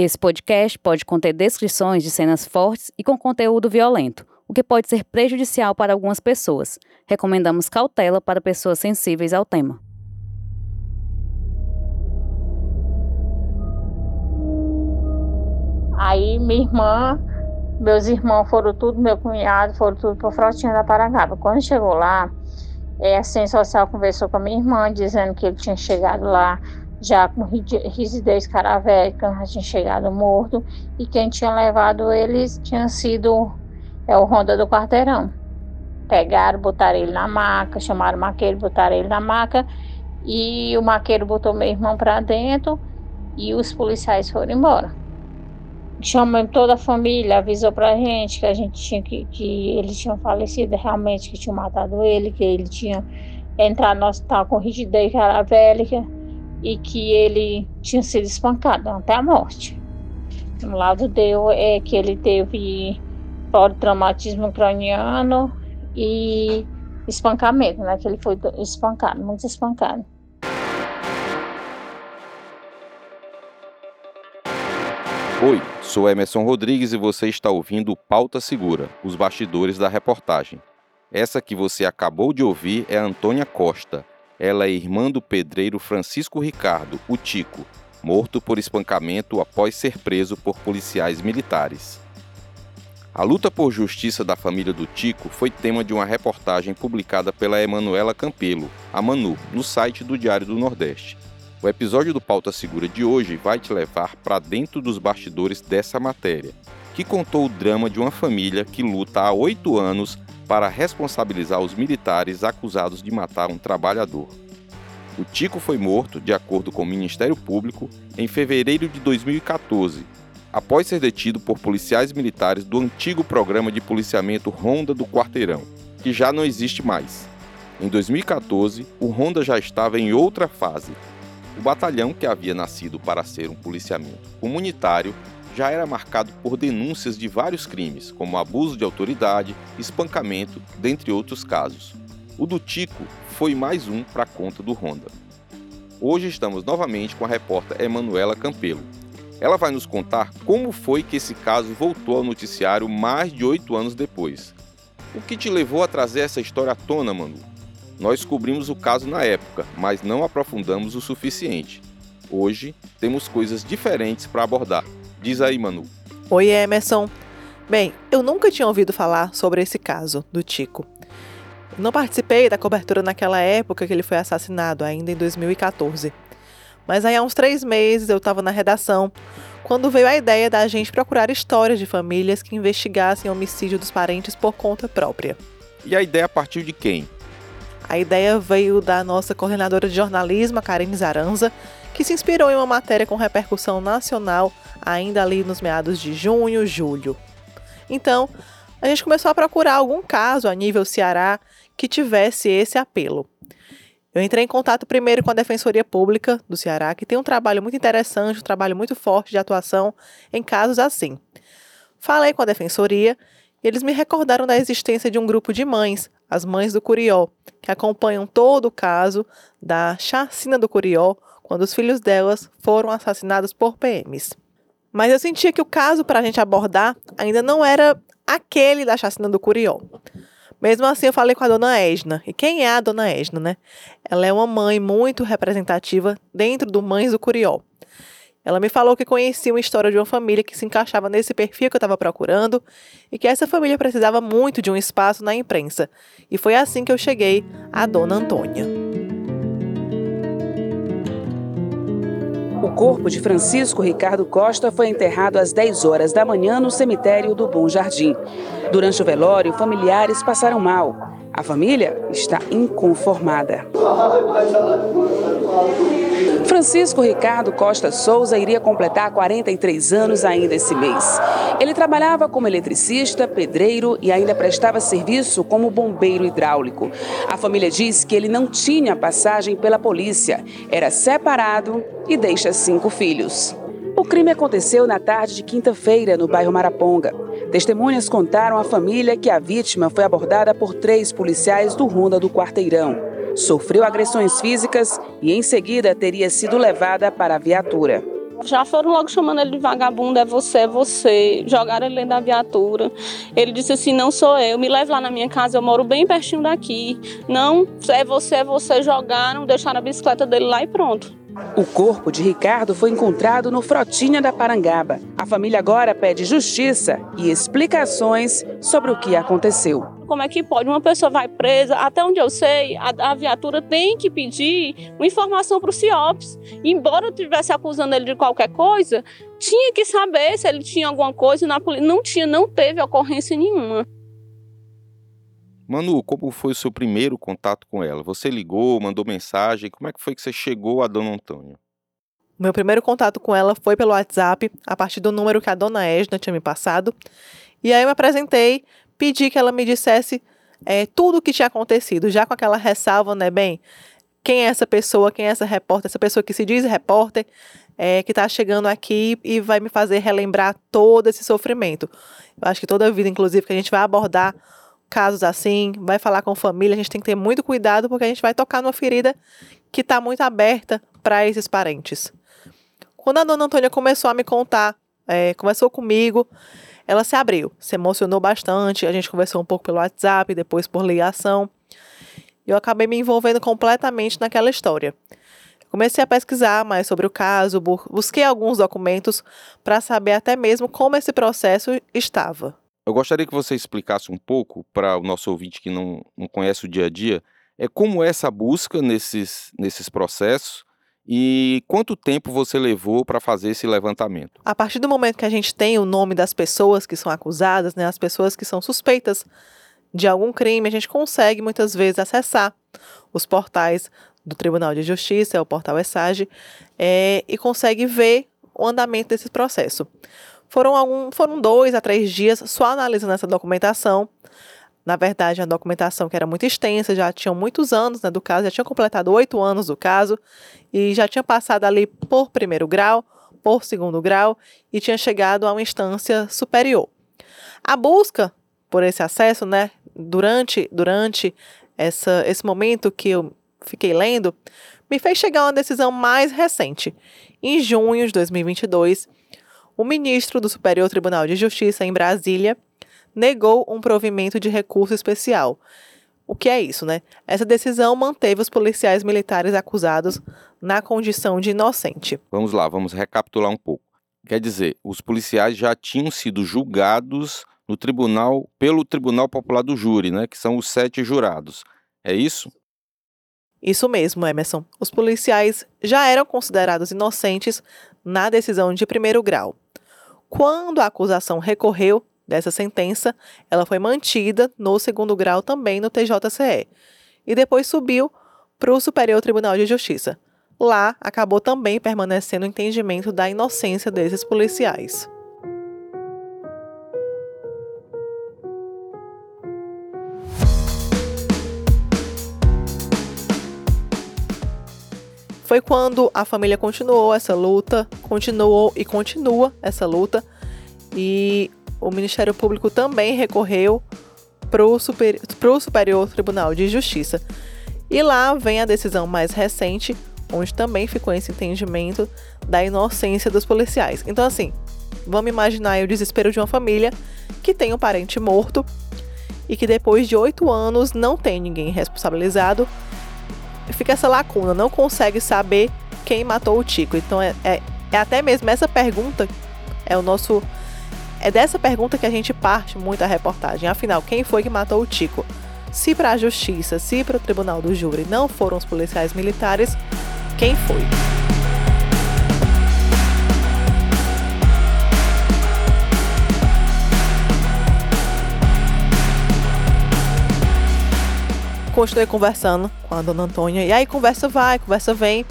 Esse podcast pode conter descrições de cenas fortes e com conteúdo violento, o que pode ser prejudicial para algumas pessoas. Recomendamos cautela para pessoas sensíveis ao tema. Aí minha irmã, meus irmãos foram tudo, meu cunhado, foram tudo para Frotinha da Parangaba. Quando chegou lá, é, a ciência social conversou com a minha irmã, dizendo que ele tinha chegado lá já com rigidez caravélica, já tinha chegado morto, e quem tinha levado eles tinha sido é, o Ronda do Quarteirão. Pegaram, botaram ele na maca, chamaram o maqueiro, botaram ele na maca, e o maqueiro botou meu irmão para dentro, e os policiais foram embora. Chamamos toda a família, avisou pra gente que a gente tinha que, que ele tinha falecido realmente, que tinha matado ele, que ele tinha entrado no hospital com rigidez caravélica e que ele tinha sido espancado até a morte. O lado deu é que ele teve traumatismo craniano e espancamento, né? Que ele foi espancado, muito espancado. Oi, sou Emerson Rodrigues e você está ouvindo Pauta Segura, os bastidores da reportagem. Essa que você acabou de ouvir é Antônia Costa, ela é irmã do pedreiro Francisco Ricardo, o Tico, morto por espancamento após ser preso por policiais militares. A luta por justiça da família do Tico foi tema de uma reportagem publicada pela Emanuela Campelo, a Manu, no site do Diário do Nordeste. O episódio do Pauta Segura de hoje vai te levar para dentro dos bastidores dessa matéria, que contou o drama de uma família que luta há oito anos para responsabilizar os militares acusados de matar um trabalhador. O Tico foi morto, de acordo com o Ministério Público, em fevereiro de 2014, após ser detido por policiais militares do antigo programa de policiamento Ronda do Quarteirão, que já não existe mais. Em 2014, o Ronda já estava em outra fase. O batalhão, que havia nascido para ser um policiamento comunitário, já era marcado por denúncias de vários crimes, como abuso de autoridade, espancamento, dentre outros casos. O do Tico foi mais um para a conta do Honda. Hoje estamos novamente com a repórter Emanuela Campelo. Ela vai nos contar como foi que esse caso voltou ao noticiário mais de oito anos depois. O que te levou a trazer essa história à tona, Manu? Nós cobrimos o caso na época, mas não aprofundamos o suficiente. Hoje temos coisas diferentes para abordar. Diz aí, Manu. Oi, Emerson. Bem, eu nunca tinha ouvido falar sobre esse caso do Tico. Não participei da cobertura naquela época que ele foi assassinado, ainda em 2014. Mas aí há uns três meses eu estava na redação quando veio a ideia da gente procurar histórias de famílias que investigassem o homicídio dos parentes por conta própria. E a ideia partiu de quem? A ideia veio da nossa coordenadora de jornalismo, a Karine Zaranza, que se inspirou em uma matéria com repercussão nacional ainda ali nos meados de junho, julho. Então, a gente começou a procurar algum caso a nível Ceará que tivesse esse apelo. Eu entrei em contato primeiro com a Defensoria Pública do Ceará, que tem um trabalho muito interessante, um trabalho muito forte de atuação em casos assim. Falei com a Defensoria e eles me recordaram da existência de um grupo de mães, as Mães do Curió, que acompanham todo o caso da chacina do Curió quando os filhos delas foram assassinados por PMs. Mas eu sentia que o caso para a gente abordar ainda não era aquele da chacina do Curió. Mesmo assim, eu falei com a dona Edna. E quem é a dona Edna, né? Ela é uma mãe muito representativa dentro do Mães do Curió. Ela me falou que conhecia uma história de uma família que se encaixava nesse perfil que eu estava procurando e que essa família precisava muito de um espaço na imprensa. E foi assim que eu cheguei à dona Antônia. O corpo de Francisco Ricardo Costa foi enterrado às 10 horas da manhã no cemitério do Bom Jardim. Durante o velório, familiares passaram mal. A família está inconformada. Francisco Ricardo Costa Souza iria completar 43 anos ainda esse mês. Ele trabalhava como eletricista, pedreiro e ainda prestava serviço como bombeiro hidráulico. A família diz que ele não tinha passagem pela polícia, era separado e deixa cinco filhos. O crime aconteceu na tarde de quinta-feira, no bairro Maraponga. Testemunhas contaram à família que a vítima foi abordada por três policiais do Ronda do Quarteirão. Sofreu agressões físicas e, em seguida, teria sido levada para a viatura. Já foram logo chamando ele de vagabundo, é você, é você. Jogaram ele dentro da viatura. Ele disse assim: não sou eu, me leve lá na minha casa, eu moro bem pertinho daqui. Não, é você, é você. Jogaram, deixaram a bicicleta dele lá e pronto. O corpo de Ricardo foi encontrado no Frotinha da Parangaba. A família agora pede justiça e explicações sobre o que aconteceu. Como é que pode? Uma pessoa vai presa, até onde eu sei, a, a viatura tem que pedir uma informação para o CIOPS. Embora eu estivesse acusando ele de qualquer coisa, tinha que saber se ele tinha alguma coisa na polícia. Não tinha, não teve ocorrência nenhuma. Manu, como foi o seu primeiro contato com ela? Você ligou, mandou mensagem? Como é que foi que você chegou a Dona Antônia? Meu primeiro contato com ela foi pelo WhatsApp, a partir do número que a Dona Edna tinha me passado. E aí eu me apresentei, pedi que ela me dissesse é, tudo o que tinha acontecido, já com aquela ressalva, né, bem, quem é essa pessoa, quem é essa repórter, essa pessoa que se diz repórter, é, que está chegando aqui e vai me fazer relembrar todo esse sofrimento. Eu acho que toda a vida, inclusive, que a gente vai abordar casos assim, vai falar com família, a gente tem que ter muito cuidado porque a gente vai tocar numa ferida que está muito aberta para esses parentes. Quando a dona Antônia começou a me contar, é, comigo, ela se abriu, se emocionou bastante. A gente conversou um pouco pelo WhatsApp, depois por ligação. Eu acabei me envolvendo completamente naquela história. Comecei a pesquisar mais sobre o caso, busquei alguns documentos para saber até mesmo como esse processo estava. Eu gostaria que você explicasse um pouco para o nosso ouvinte que não, não conhece o dia a dia, é como é essa busca nesses, nesses processos e quanto tempo você levou para fazer esse levantamento? A partir do momento que a gente tem o nome das pessoas que são acusadas, né, as pessoas que são suspeitas de algum crime, a gente consegue muitas vezes acessar os portais do Tribunal de Justiça, é o portal ESAGE, é, e consegue ver o andamento desse processo. Foram, algum, foram dois a três dias só analisando essa documentação. Na verdade, a documentação que era muito extensa, já tinham muitos anos né, do caso, já tinha completado oito anos do caso e já tinha passado ali por primeiro grau, por segundo grau e tinha chegado a uma instância superior. A busca por esse acesso, né, durante, durante essa, esse momento que eu fiquei lendo, me fez chegar a uma decisão mais recente. Em junho de 2022, o ministro do Superior Tribunal de Justiça em Brasília negou um provimento de recurso especial. O que é isso, né? Essa decisão manteve os policiais militares acusados na condição de inocente. Vamos lá, vamos recapitular um pouco. Quer dizer, os policiais já tinham sido julgados no tribunal pelo Tribunal Popular do Júri, né, que são os sete jurados. É isso? Isso mesmo, Emerson. Os policiais já eram considerados inocentes na decisão de primeiro grau. Quando a acusação recorreu dessa sentença, ela foi mantida no segundo grau também no TJCE e depois subiu para o Superior Tribunal de Justiça. Lá acabou também permanecendo o entendimento da inocência desses policiais. Foi quando a família continuou essa luta, continuou e continua essa luta, e o Ministério Público também recorreu para o Super, Superior Tribunal de Justiça. E lá vem a decisão mais recente, onde também ficou esse entendimento da inocência dos policiais. Então, assim, vamos imaginar o desespero de uma família que tem um parente morto e que depois de oito anos não tem ninguém responsabilizado fica essa lacuna, não consegue saber quem matou o Tico. Então é, é, é até mesmo essa pergunta, é o nosso. É dessa pergunta que a gente parte muito a reportagem. Afinal, quem foi que matou o Tico? Se para a justiça, se para o tribunal do júri não foram os policiais militares, quem foi? Continuei conversando com a dona Antônia. E aí, conversa vai, conversa vem.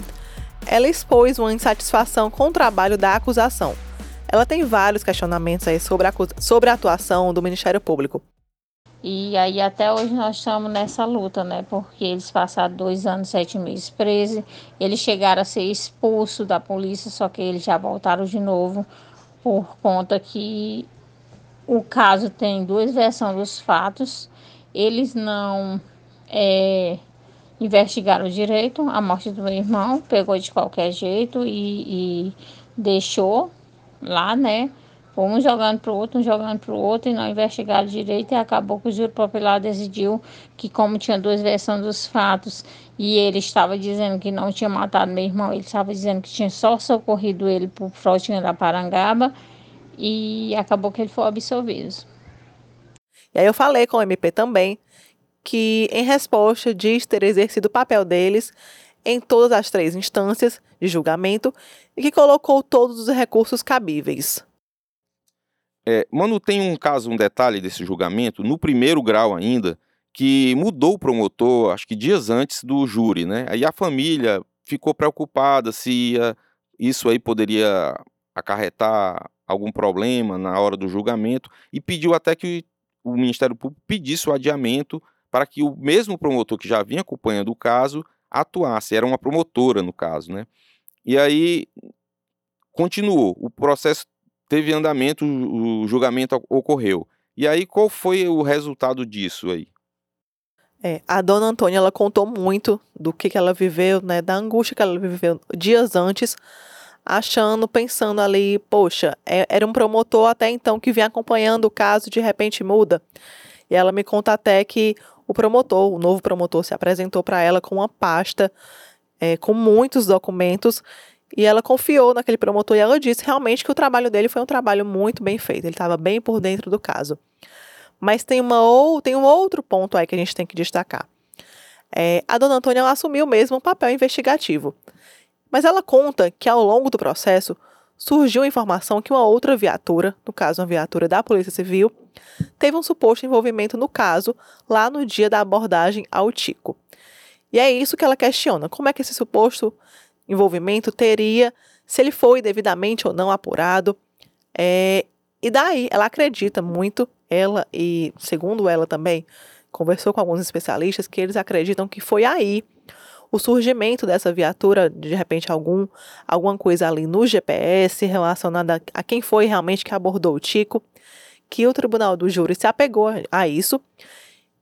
Ela expôs uma insatisfação com o trabalho da acusação. Ela tem vários questionamentos aí sobre a, sobre a atuação do Ministério Público. E aí até hoje nós estamos nessa luta, né? Porque eles passaram dois anos, sete meses presos. Eles chegaram a ser expulsos da polícia, só que eles já voltaram de novo por conta que o caso tem duas versões dos fatos. Eles não é, investigaram direito a morte do meu irmão, pegou de qualquer jeito e, e deixou lá, né? Um jogando para o outro, um jogando para o outro, e não investigaram direito, e acabou que o júri popular decidiu que, como tinha duas versões dos fatos, e ele estava dizendo que não tinha matado meu irmão, ele estava dizendo que tinha só socorrido ele por Frotinha da Parangaba, e acabou que ele foi absolvido. E aí eu falei com o MP também, que em resposta diz ter exercido o papel deles em todas as três instâncias de julgamento e que colocou todos os recursos cabíveis. É, Mano, tem um caso, um detalhe desse julgamento, no primeiro grau ainda, que mudou o promotor, acho que dias antes do júri, né? Aí a família ficou preocupada se ia, isso aí poderia acarretar algum problema na hora do julgamento e pediu até que o Ministério Público pedisse o adiamento para que o mesmo promotor que já vinha acompanhando o caso atuasse. Era uma promotora, no caso, né? E aí continuou. O processo teve andamento, o julgamento ocorreu. E aí, qual foi o resultado disso aí? É, a dona Antônia, ela contou muito do que, que ela viveu, né, da angústia que ela viveu dias antes, achando, pensando ali, poxa, é, era um promotor até então que vinha acompanhando o caso, de repente muda. E ela me conta até que o promotor, o novo promotor, se apresentou para ela com uma pasta é, com muitos documentos e ela confiou naquele promotor e ela disse realmente que o trabalho dele foi um trabalho muito bem feito, ele estava bem por dentro do caso. Mas tem, uma ou, tem um outro ponto aí que a gente tem que destacar. É, a dona Antônia assumiu mesmo um papel investigativo. Mas ela conta que ao longo do processo surgiu a informação que uma outra viatura, no caso uma viatura da Polícia Civil, teve um suposto envolvimento no caso lá no dia da abordagem ao Tico. E é isso que ela questiona: como é que esse suposto envolvimento teria, se ele foi devidamente ou não apurado. É, e daí, ela acredita muito, ela e, segundo ela também, conversou com alguns especialistas que eles acreditam que foi aí o surgimento dessa viatura, de repente algum alguma coisa ali no GPS relacionada a quem foi realmente que abordou o Tico, que o tribunal do júri se apegou a isso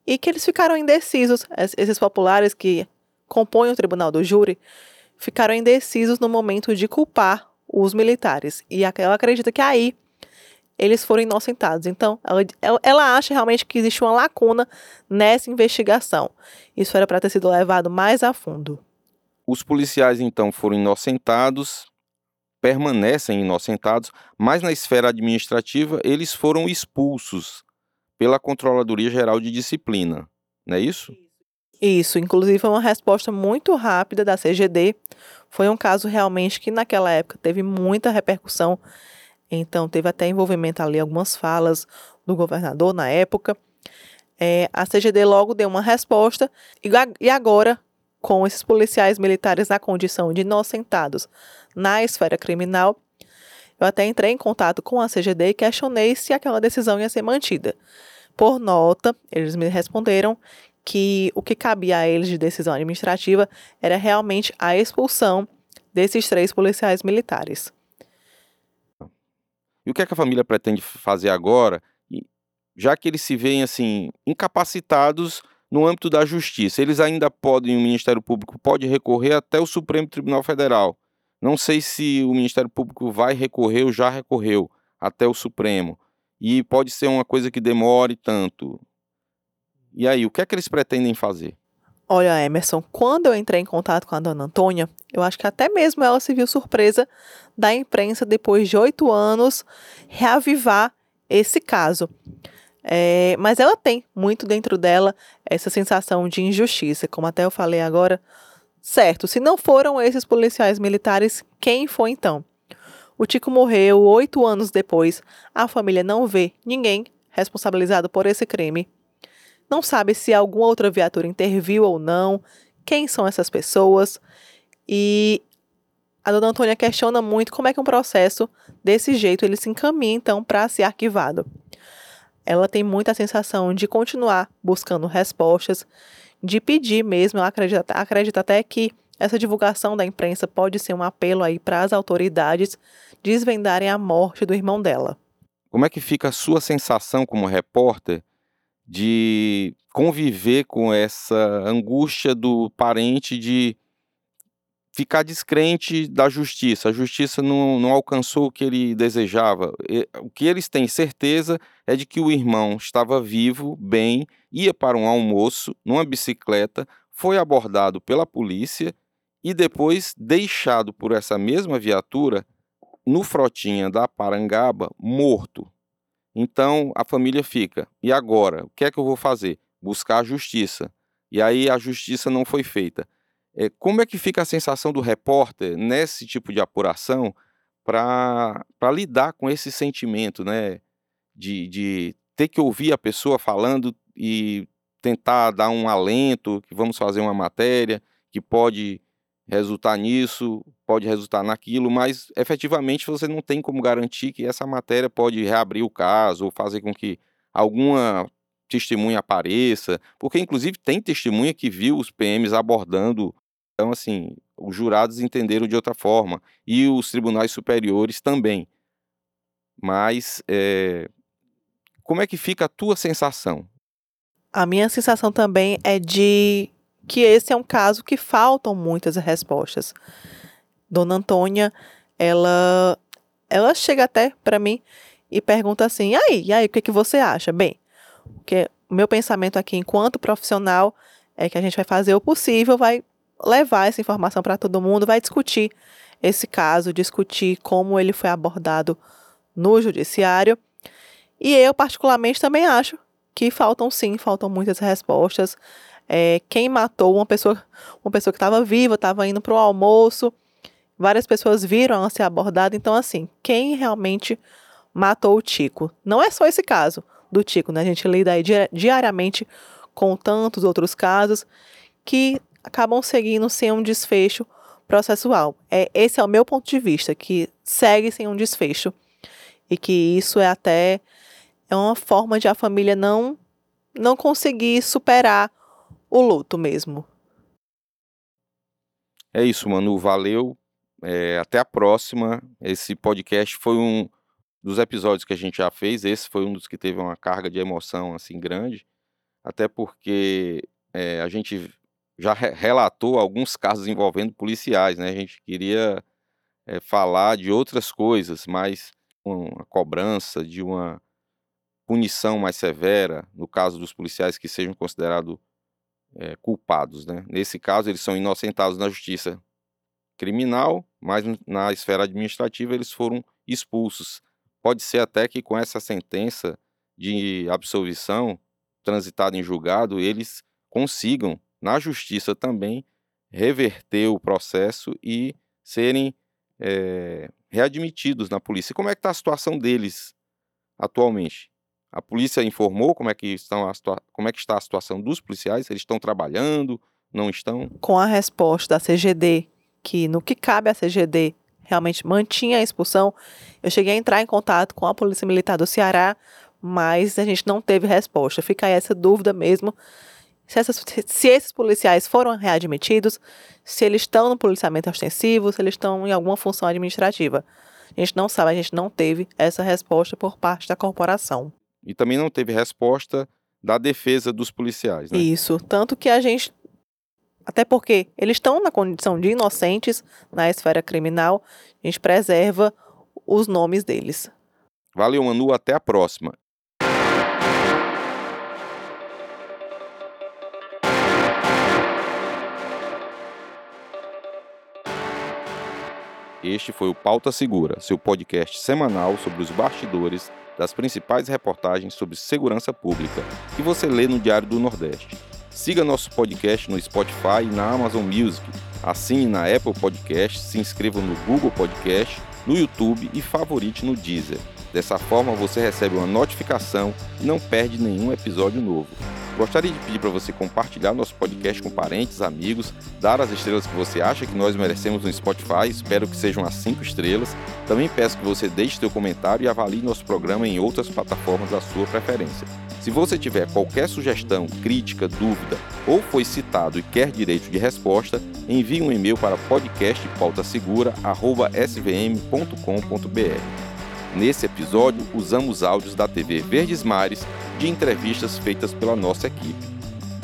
e que eles ficaram indecisos, esses populares que compõem o tribunal do júri, ficaram indecisos no momento de culpar os militares. E ela acredita que aí eles foram inocentados. Então, ela, ela acha realmente que existe uma lacuna nessa investigação. Isso era para ter sido levado mais a fundo. Os policiais, então, foram inocentados, permanecem inocentados, mas na esfera administrativa eles foram expulsos pela Controladoria Geral de Disciplina. Não é isso? Isso, inclusive foi uma resposta muito rápida da CGD. Foi um caso realmente que naquela época teve muita repercussão. Então teve até envolvimento ali algumas falas do governador na época. É, a CGD logo deu uma resposta e agora com esses policiais militares na condição de inocentados na esfera criminal, eu até entrei em contato com a CGD e questionei se aquela decisão ia ser mantida. Por nota, eles me responderam que o que cabia a eles de decisão administrativa era realmente a expulsão desses três policiais militares. E o que, é que a família pretende fazer agora, já que eles se veem assim incapacitados no âmbito da justiça? Eles ainda podem, o Ministério Público pode recorrer até o Supremo Tribunal Federal. Não sei se o Ministério Público vai recorrer ou já recorreu até o Supremo. E pode ser uma coisa que demore tanto. E aí, o que é que eles pretendem fazer? Olha, Emerson, quando eu entrei em contato com a dona Antônia, eu acho que até mesmo ela se viu surpresa da imprensa, depois de oito anos, reavivar esse caso. É, mas ela tem muito dentro dela essa sensação de injustiça, como até eu falei agora. Certo, se não foram esses policiais militares, quem foi então? O Tico morreu oito anos depois. A família não vê ninguém responsabilizado por esse crime não sabe se alguma outra viatura interviu ou não, quem são essas pessoas. E a dona Antônia questiona muito como é que um processo desse jeito ele se encaminha então para ser arquivado. Ela tem muita sensação de continuar buscando respostas, de pedir mesmo, ela acredita, acredita até que essa divulgação da imprensa pode ser um apelo aí para as autoridades desvendarem a morte do irmão dela. Como é que fica a sua sensação como repórter de conviver com essa angústia do parente de ficar descrente da justiça. A justiça não, não alcançou o que ele desejava. O que eles têm certeza é de que o irmão estava vivo, bem, ia para um almoço numa bicicleta, foi abordado pela polícia e depois deixado por essa mesma viatura no Frotinha da Parangaba, morto. Então a família fica: e agora? O que é que eu vou fazer? Buscar a justiça. E aí a justiça não foi feita. É, como é que fica a sensação do repórter nesse tipo de apuração para lidar com esse sentimento, né? De, de ter que ouvir a pessoa falando e tentar dar um alento, que vamos fazer uma matéria que pode resultar nisso, pode resultar naquilo, mas efetivamente você não tem como garantir que essa matéria pode reabrir o caso ou fazer com que alguma testemunha apareça, porque inclusive tem testemunha que viu os PMs abordando então, assim, os jurados entenderam de outra forma e os tribunais superiores também. Mas é, como é que fica a tua sensação? A minha sensação também é de que esse é um caso que faltam muitas respostas. Dona Antônia, ela, ela chega até para mim e pergunta assim: e aí, e aí, o que, que você acha? Bem, que o meu pensamento aqui enquanto profissional é que a gente vai fazer o possível, vai levar essa informação para todo mundo, vai discutir esse caso, discutir como ele foi abordado no judiciário. E eu, particularmente, também acho que faltam sim, faltam muitas respostas. É, quem matou uma pessoa, uma pessoa que estava viva, estava indo para o almoço, várias pessoas viram ela ser abordada. Então, assim, quem realmente matou o Tico? Não é só esse caso do Tico, né? A gente lida diariamente com tantos outros casos que acabam seguindo sem um desfecho processual. É, esse é o meu ponto de vista, que segue sem um desfecho. E que isso é até é uma forma de a família não não conseguir superar o luto mesmo. É isso, Manu. Valeu. É, até a próxima. Esse podcast foi um dos episódios que a gente já fez. Esse foi um dos que teve uma carga de emoção assim grande. Até porque é, a gente já relatou alguns casos envolvendo policiais, né? A gente queria é, falar de outras coisas, mas uma cobrança de uma punição mais severa, no caso dos policiais que sejam considerados é, culpados, né? Nesse caso, eles são inocentados na justiça criminal, mas na esfera administrativa eles foram expulsos. Pode ser até que com essa sentença de absolvição transitada em julgado, eles consigam na justiça também reverter o processo e serem é, readmitidos na polícia. como é que está a situação deles atualmente? A polícia informou como é que estão a como é que está a situação dos policiais? Eles estão trabalhando? Não estão? Com a resposta da CGD, que no que cabe à CGD realmente mantinha a expulsão, eu cheguei a entrar em contato com a Polícia Militar do Ceará, mas a gente não teve resposta. Fica essa dúvida mesmo se, essas, se esses policiais foram readmitidos, se eles estão no policiamento ostensivo, se eles estão em alguma função administrativa. A gente não sabe, a gente não teve essa resposta por parte da corporação. E também não teve resposta da defesa dos policiais, né? Isso, tanto que a gente até porque eles estão na condição de inocentes na esfera criminal, a gente preserva os nomes deles. Valeu, Manu, até a próxima. Este foi o Pauta Segura, seu podcast semanal sobre os bastidores das principais reportagens sobre segurança pública que você lê no Diário do Nordeste. Siga nosso podcast no Spotify e na Amazon Music. Assine na Apple Podcast, se inscreva no Google Podcast, no YouTube e favorite no Deezer. Dessa forma você recebe uma notificação e não perde nenhum episódio novo. Gostaria de pedir para você compartilhar nosso podcast com parentes, amigos, dar as estrelas que você acha que nós merecemos no Spotify, espero que sejam as 5 estrelas. Também peço que você deixe seu comentário e avalie nosso programa em outras plataformas da sua preferência. Se você tiver qualquer sugestão, crítica, dúvida ou foi citado e quer direito de resposta, envie um e-mail para podcastpautasegura.svm.com.br. Nesse episódio, usamos áudios da TV Verdes Mares de entrevistas feitas pela nossa equipe.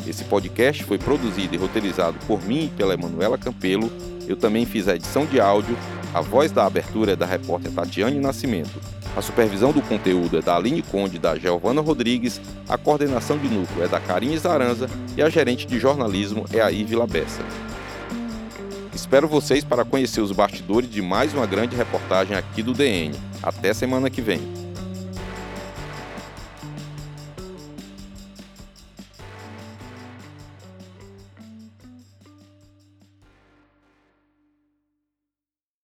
Esse podcast foi produzido e roteirizado por mim e pela Emanuela Campelo, Eu também fiz a edição de áudio, a voz da abertura é da repórter Tatiane Nascimento. A supervisão do conteúdo é da Aline Conde e da Giovana Rodrigues, a coordenação de núcleo é da Karine Zaranza e a gerente de jornalismo é a Ivila Bessa. Espero vocês para conhecer os bastidores de mais uma grande reportagem aqui do DN. Até semana que vem.